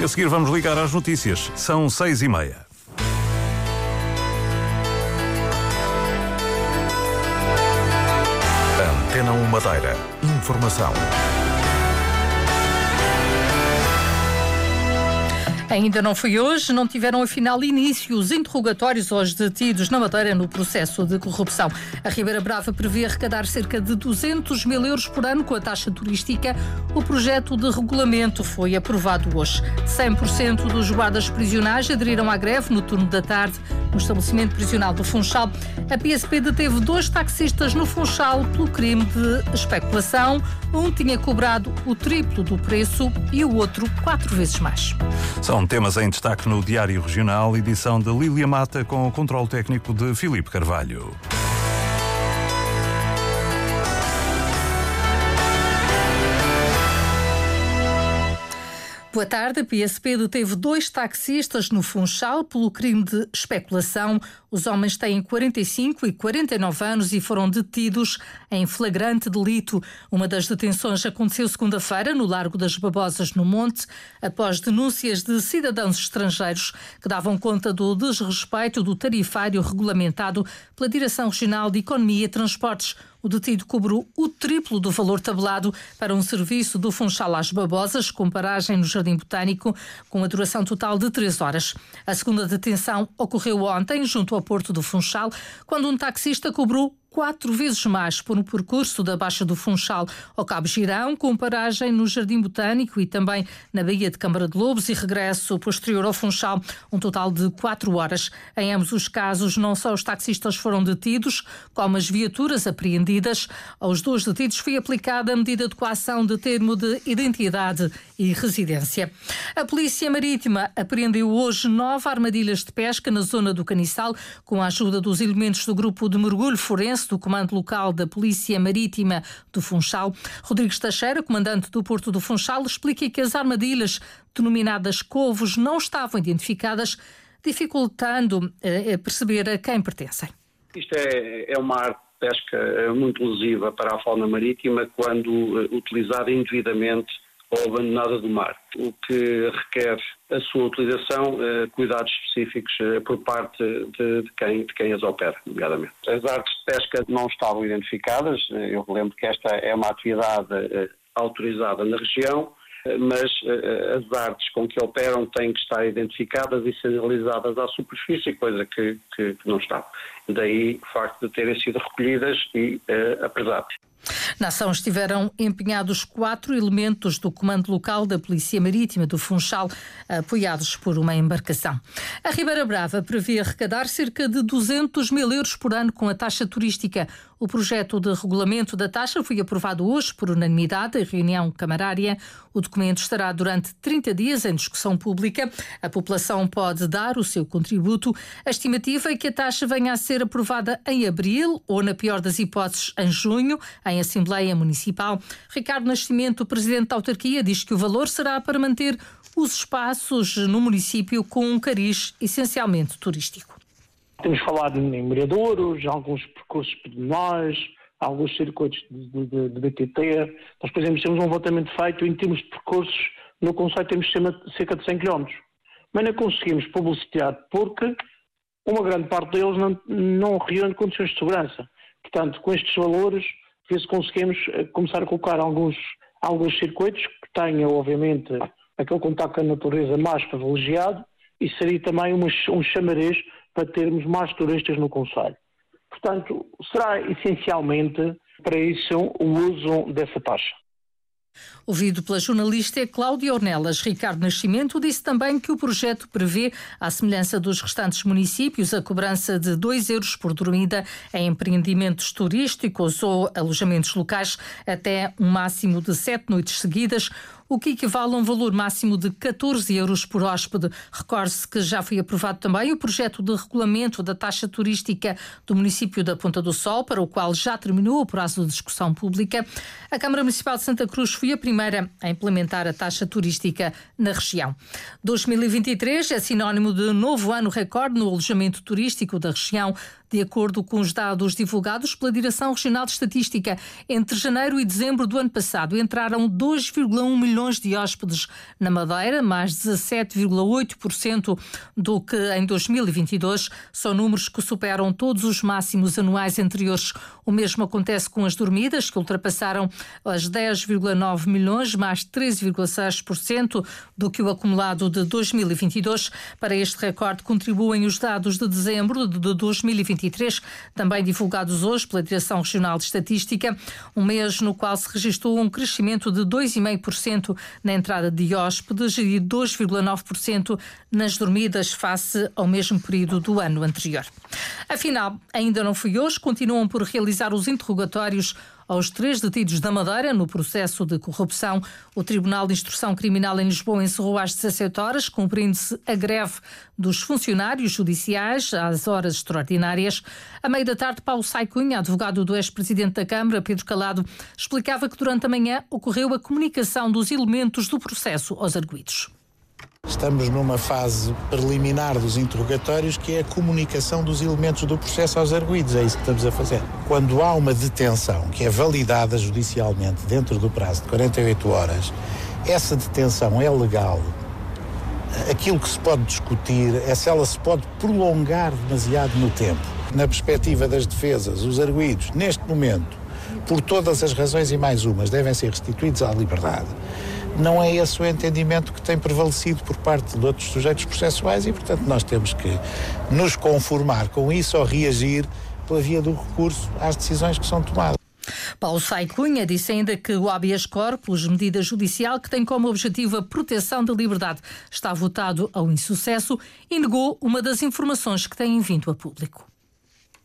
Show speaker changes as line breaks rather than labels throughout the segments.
E a seguir vamos ligar às notícias. São seis e meia. Antena 1 Madeira. Informação.
Ainda não foi hoje, não tiveram afinal início os interrogatórios aos detidos na Madeira no processo de corrupção. A Ribeira Brava prevê arrecadar cerca de 200 mil euros por ano com a taxa turística. O projeto de regulamento foi aprovado hoje. 100% dos guardas prisionais aderiram à greve no turno da tarde no estabelecimento prisional do Funchal. A PSP deteve dois taxistas no Funchal pelo crime de especulação. Um tinha cobrado o triplo do preço e o outro quatro vezes mais.
São são temas em destaque no Diário Regional, edição de Lília Mata, com o controle técnico de Filipe Carvalho.
Boa tarde. A PSP deteve dois taxistas no Funchal pelo crime de especulação. Os homens têm 45 e 49 anos e foram detidos em flagrante delito. Uma das detenções aconteceu segunda-feira no Largo das Babosas, no Monte, após denúncias de cidadãos estrangeiros que davam conta do desrespeito do tarifário regulamentado pela Direção Regional de Economia e Transportes o detido cobrou o triplo do valor tabelado para um serviço do Funchal às Babosas, com paragem no Jardim Botânico, com a duração total de três horas. A segunda detenção ocorreu ontem, junto ao Porto do Funchal, quando um taxista cobrou quatro vezes mais por um percurso da Baixa do Funchal ao Cabo Girão, com paragem no Jardim Botânico e também na Baía de Câmara de Lobos e regresso posterior ao Funchal, um total de quatro horas. Em ambos os casos, não só os taxistas foram detidos, como as viaturas apreendidas. Aos dois detidos foi aplicada a medida de coação de termo de identidade e residência. A Polícia Marítima apreendeu hoje nove armadilhas de pesca na zona do Caniçal, com a ajuda dos elementos do grupo de mergulho forense do Comando Local da Polícia Marítima do Funchal. Rodrigues Teixeira, comandante do Porto do Funchal, explica que as armadilhas denominadas covos não estavam identificadas, dificultando eh, perceber a quem pertencem.
Isto é, é uma arte pesca muito lesiva para a fauna marítima quando eh, utilizada indevidamente ou abandonada do mar, o que requer a sua utilização, eh, cuidados específicos eh, por parte de, de, quem, de quem as opera, nomeadamente. As artes de pesca não estavam identificadas, eh, eu lembro que esta é uma atividade autorizada na região, mas as artes com que operam têm que estar identificadas e sinalizadas à superfície, coisa que, que, não está. Daí o facto de terem sido recolhidas e apresadas.
Na ação estiveram empenhados quatro elementos do Comando Local da Polícia Marítima do Funchal, apoiados por uma embarcação. A Ribeira Brava prevê arrecadar cerca de 200 mil euros por ano com a taxa turística. O projeto de regulamento da taxa foi aprovado hoje por unanimidade em reunião camarária. O documento estará durante 30 dias em discussão pública. A população pode dar o seu contributo. A estimativa é que a taxa venha a ser aprovada em abril ou, na pior das hipóteses, em junho, em Assembleia Municipal. Ricardo Nascimento, presidente da autarquia, diz que o valor será para manter os espaços no município com um cariz essencialmente turístico.
Temos falado em miradouros, alguns percursos pedonais, alguns circuitos de, de, de, BTT. Nós, por exemplo, temos um levantamento feito em termos de percursos, no Conselho temos cerca de 100 km. Mas não conseguimos publicitar porque uma grande parte deles não, não reúne condições de segurança. Portanto, com estes valores, ver se conseguimos eh, começar a colocar alguns, alguns circuitos que tenham, obviamente, aquele contacto com a natureza mais privilegiado e seria também um chamarês para termos mais turistas no Conselho. Portanto, será essencialmente para isso o uso dessa taxa.
Ouvido pela jornalista Cláudia Ornelas, Ricardo Nascimento disse também que o projeto prevê, à semelhança dos restantes municípios, a cobrança de 2 euros por dormida em empreendimentos turísticos ou alojamentos locais até um máximo de sete noites seguidas o que equivale a um valor máximo de 14 euros por hóspede. Recorde-se que já foi aprovado também o projeto de regulamento da taxa turística do município da Ponta do Sol, para o qual já terminou o prazo de discussão pública. A Câmara Municipal de Santa Cruz foi a primeira a implementar a taxa turística na região. 2023 é sinónimo de novo ano recorde no alojamento turístico da região. De acordo com os dados divulgados pela Direção Regional de Estatística, entre janeiro e dezembro do ano passado entraram 2,1 milhões de hóspedes na Madeira, mais 17,8% do que em 2022. São números que superam todos os máximos anuais anteriores. O mesmo acontece com as dormidas, que ultrapassaram as 10,9 milhões, mais 13,6% do que o acumulado de 2022. Para este recorde contribuem os dados de dezembro de 2023, também divulgados hoje pela Direção Regional de Estatística, um mês no qual se registrou um crescimento de 2,5% na entrada de hóspedes e 2,9% nas dormidas face ao mesmo período do ano anterior. Afinal, ainda não foi hoje, continuam por realizar os interrogatórios aos três detidos da Madeira no processo de corrupção. O Tribunal de Instrução Criminal em Lisboa encerrou às 17 horas, cumprindo-se a greve dos funcionários judiciais às horas extraordinárias. A meio da tarde, Paulo Saicunha, advogado do ex-presidente da Câmara, Pedro Calado, explicava que durante a manhã ocorreu a comunicação dos elementos do processo aos arguídos.
Estamos numa fase preliminar dos interrogatórios, que é a comunicação dos elementos do processo aos arguídos. É isso que estamos a fazer. Quando há uma detenção que é validada judicialmente dentro do prazo de 48 horas, essa detenção é legal. Aquilo que se pode discutir é se ela se pode prolongar demasiado no tempo. Na perspectiva das defesas, os arguídos, neste momento, por todas as razões e mais umas, devem ser restituídos à liberdade não é esse o entendimento que tem prevalecido por parte de outros sujeitos processuais e, portanto, nós temos que nos conformar com isso ou reagir pela via do recurso às decisões que são tomadas.
Paulo Sai Cunha disse ainda que o habeas corpus, medida judicial que tem como objetivo a proteção da liberdade, está votado ao insucesso e negou uma das informações que têm vindo a público.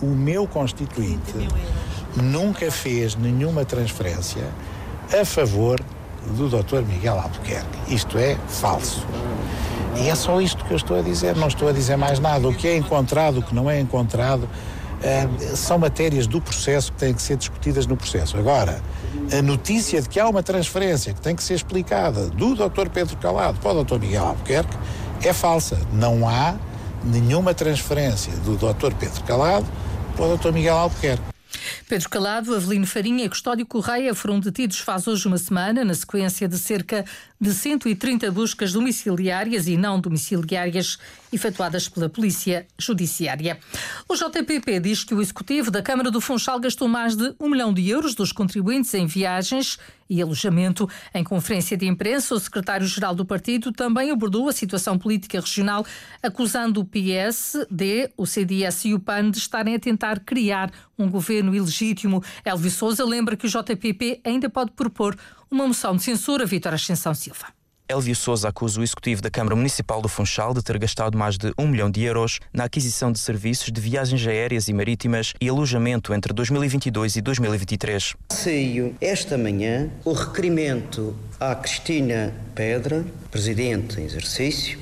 O meu constituinte nunca fez nenhuma transferência a favor do Dr. Miguel Albuquerque. Isto é falso. E é só isto que eu estou a dizer, não estou a dizer mais nada. O que é encontrado, o que não é encontrado, eh, são matérias do processo que têm que ser discutidas no processo. Agora, a notícia de que há uma transferência que tem que ser explicada do Dr. Pedro Calado para o Dr. Miguel Albuquerque é falsa. Não há nenhuma transferência do Dr. Pedro Calado para o Dr. Miguel Albuquerque.
Pedro Calado, Avelino Farinha e Custódio Correia foram detidos faz hoje uma semana, na sequência de cerca de 130 buscas domiciliárias e não domiciliárias efetuadas pela Polícia Judiciária. O JPP diz que o Executivo da Câmara do Funchal gastou mais de um milhão de euros dos contribuintes em viagens e alojamento. Em conferência de imprensa, o secretário-geral do partido também abordou a situação política regional, acusando o PSD, o CDS e o PAN de estarem a tentar criar um governo ilegítimo. Elvis Souza lembra que o JPP ainda pode propor uma moção de censura, Vítor Ascensão Silva.
Elvio Souza acusa o executivo da Câmara Municipal do Funchal de ter gastado mais de um milhão de euros na aquisição de serviços de viagens aéreas e marítimas e alojamento entre 2022 e 2023.
Saiu esta manhã o requerimento à Cristina Pedra, presidente em exercício,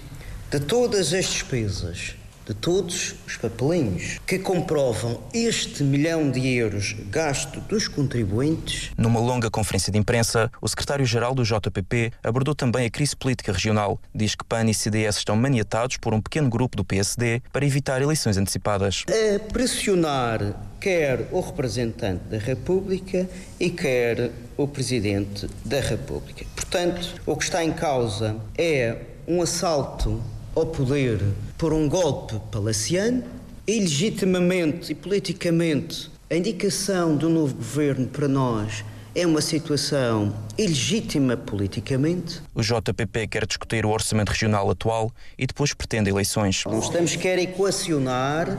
de todas as despesas de todos os papelinhos que comprovam este milhão de euros gasto dos contribuintes.
Numa longa conferência de imprensa, o secretário-geral do JPP abordou também a crise política regional. Diz que PAN e CDS estão maniatados por um pequeno grupo do PSD para evitar eleições antecipadas.
A pressionar quer o representante da República e quer o presidente da República. Portanto, o que está em causa é um assalto ao poder por um golpe palaciano, ilegitimamente e politicamente a indicação do novo governo para nós é uma situação ilegítima politicamente.
O JPP quer discutir o orçamento regional atual e depois pretende eleições.
Não estamos quer equacionar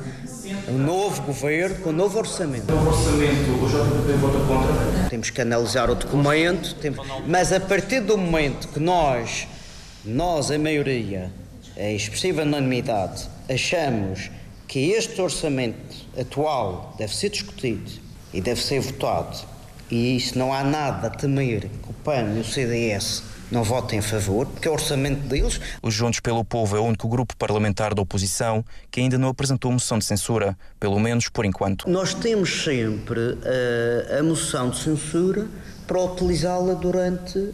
o novo governo com o novo orçamento. O
novo orçamento, o JPP vota contra?
Temos que analisar o documento, temos... mas a partir do momento que nós, nós a maioria, a expressiva unanimidade, achamos que este orçamento atual deve ser discutido e deve ser votado, e isso não há nada a temer que o PAN e o CDS não votem a favor, porque é o orçamento deles.
Os Juntos pelo Povo é o único grupo parlamentar da oposição que ainda não apresentou moção de censura, pelo menos por enquanto.
Nós temos sempre uh, a moção de censura para utilizá-la durante, uh,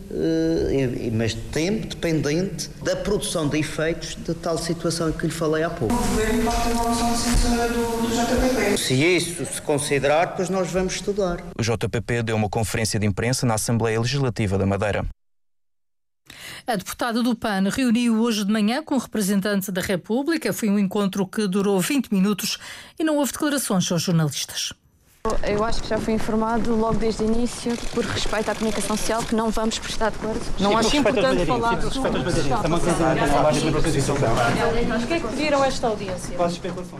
mas tempo dependente da produção de efeitos de tal situação que lhe falei há pouco. O Governo pode ter uma de censura do, do JPP? Se isso se considerar, pois nós vamos estudar.
O JPP deu uma conferência de imprensa na Assembleia Legislativa da Madeira.
A deputada do PAN reuniu hoje de manhã com representantes da República. Foi um encontro que durou 20 minutos e não houve declarações aos jornalistas.
Eu acho que já fui informado logo desde o início, por respeito à comunicação social, que não vamos prestar acordo.
Não acho importante falar sobre respeito às bandeirinhas. É uma
coisa O que é que pediram esta audiência? Quase especulação.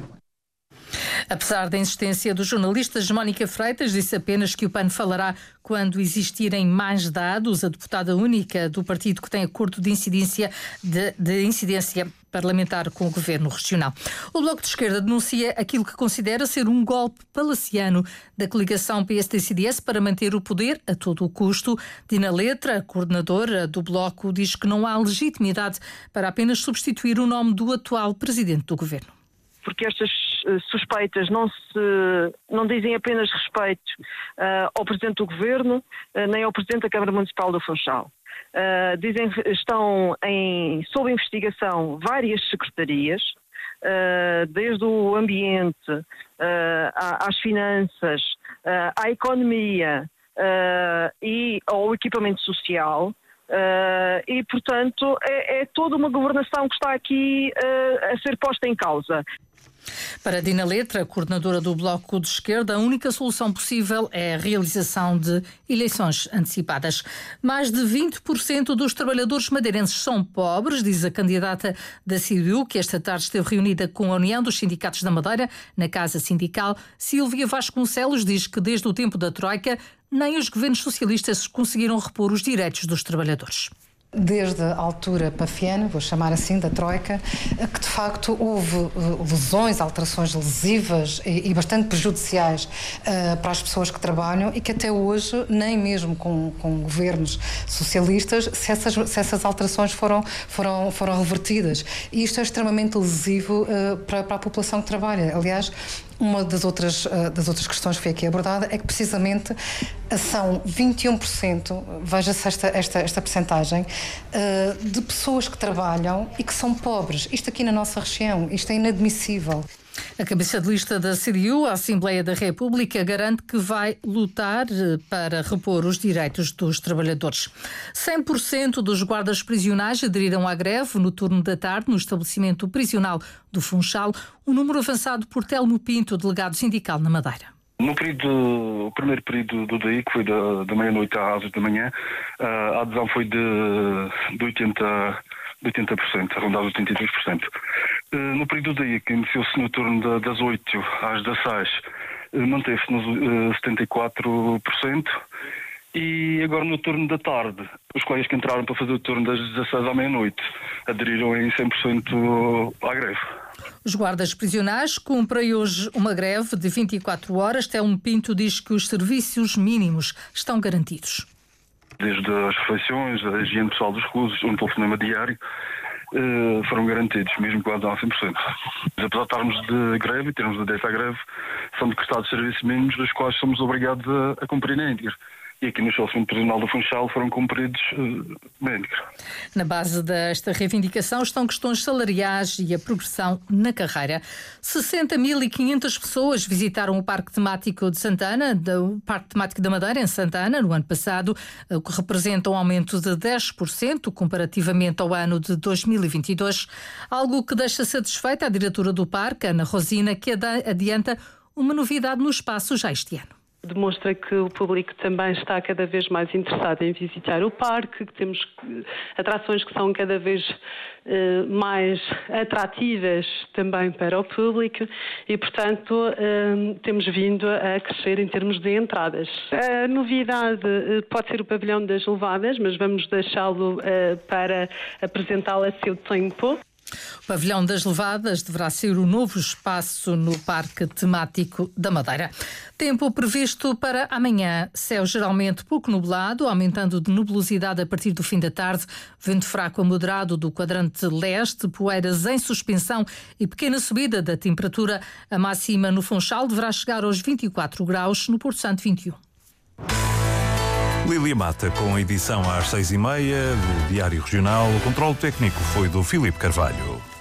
Apesar da insistência dos jornalistas, Mónica Freitas disse apenas que o PAN falará quando existirem mais dados. A deputada única do partido que tem acordo de incidência, de, de incidência parlamentar com o governo regional. O Bloco de Esquerda denuncia aquilo que considera ser um golpe palaciano da coligação PSD-CDS para manter o poder a todo o custo. Dina Letra, coordenadora do Bloco, diz que não há legitimidade para apenas substituir o nome do atual presidente do governo
porque estas eh, suspeitas não, se, não dizem apenas respeito uh, ao Presidente do Governo, uh, nem ao Presidente da Câmara Municipal do Funchal. Uh, dizem estão em, sob investigação várias secretarias, desde o ambiente, às finanças, à economia e ao equipamento social, Uh, e, portanto, é, é, toda uma governação que está aqui uh, a ser posta em causa.
Para Dina Letra, coordenadora do Bloco de Esquerda, a única solução possível é a realização de eleições antecipadas. Mais de 20% dos trabalhadores madeirenses são pobres, diz a candidata da CDU, que esta tarde esteve reunida com a União dos Sindicatos da Madeira na Casa Sindical. Silvia Vasconcelos diz que desde o tempo da Troika, nem os governos socialistas conseguiram repor os direitos dos trabalhadores
desde a altura pafiana, vou chamar assim, da Troika, que de facto houve eh, lesões, alterações lesivas e, e bastante prejudiciais uh, para as pessoas que trabalham e que até hoje, nem mesmo com, com governos socialistas, se essas, se essas alterações foram, foram, foram revertidas. E isto é extremamente lesivo uh, para, para a população que trabalha. Aliás, uma das outras, eh, das outras questões que foi aqui abordada é que precisamente são 21%, veja-se esta, esta, esta percentagem, eh, de pessoas que trabalham e que são pobres. Isto aqui na nossa região, isto é inadmissível.
A cabeça de lista da CDU, a Assembleia da República, garante que vai lutar eh, para repor os direitos dos trabalhadores. 100% dos guardas prisionais aderiram à greve no turno da tarde no estabelecimento prisional do Funchal, um número avançado por Telmo Pinto, delegado sindical na Madeira.
No período, o primeiro período do DI, que foi da, da meia-noite às 8 da manhã, eh, a adesão foi de, de 80%, de 80%, arrondava 82%. Eh, no período do dia, que iniciou-se no turno das 8 às 16, eh, manteve-se nos 74%. Eh, e agora no turno da tarde, os colegas que entraram para fazer o turno das 16 à meia-noite aderiram em 100% à greve.
Os guardas prisionais cumprem hoje uma greve de 24 horas. Telmo Pinto diz que os serviços mínimos estão garantidos
desde as refeições, a higiene pessoal dos reclusos, um telefonema diário, eh, foram garantidos, mesmo quase a 100%. Mas apesar de estarmos de greve e termos direito à greve, são decretados serviços mínimos dos quais somos obrigados a, a cumprir na íntegra e aqui no estabelecimento prisional do Funchal foram cumpridos uh,
Na base desta reivindicação estão questões salariais e a progressão na carreira. 60.500 pessoas visitaram o Parque Temático de Santana, o Parque Temático da Madeira, em Santana, no ano passado, o que representa um aumento de 10% comparativamente ao ano de 2022, algo que deixa satisfeita a diretora do parque, Ana Rosina, que adianta uma novidade no espaço já este ano
demonstra que o público também está cada vez mais interessado em visitar o parque, que temos atrações que são cada vez eh, mais atrativas também para o público e, portanto, eh, temos vindo a crescer em termos de entradas. A novidade eh, pode ser o pavilhão das levadas, mas vamos deixá-lo para apresentá-lo a seu tempo.
O Pavilhão das Levadas deverá ser o novo espaço no Parque Temático da Madeira. Tempo previsto para amanhã. Céu geralmente pouco nublado, aumentando de nubosidade a partir do fim da tarde. Vento fraco a moderado do quadrante leste, poeiras em suspensão e pequena subida da temperatura. A máxima no Funchal deverá chegar aos 24 graus, no Porto Santo 21.
Lília Mata, com a edição às seis e meia do Diário Regional. O controle técnico foi do Filipe Carvalho.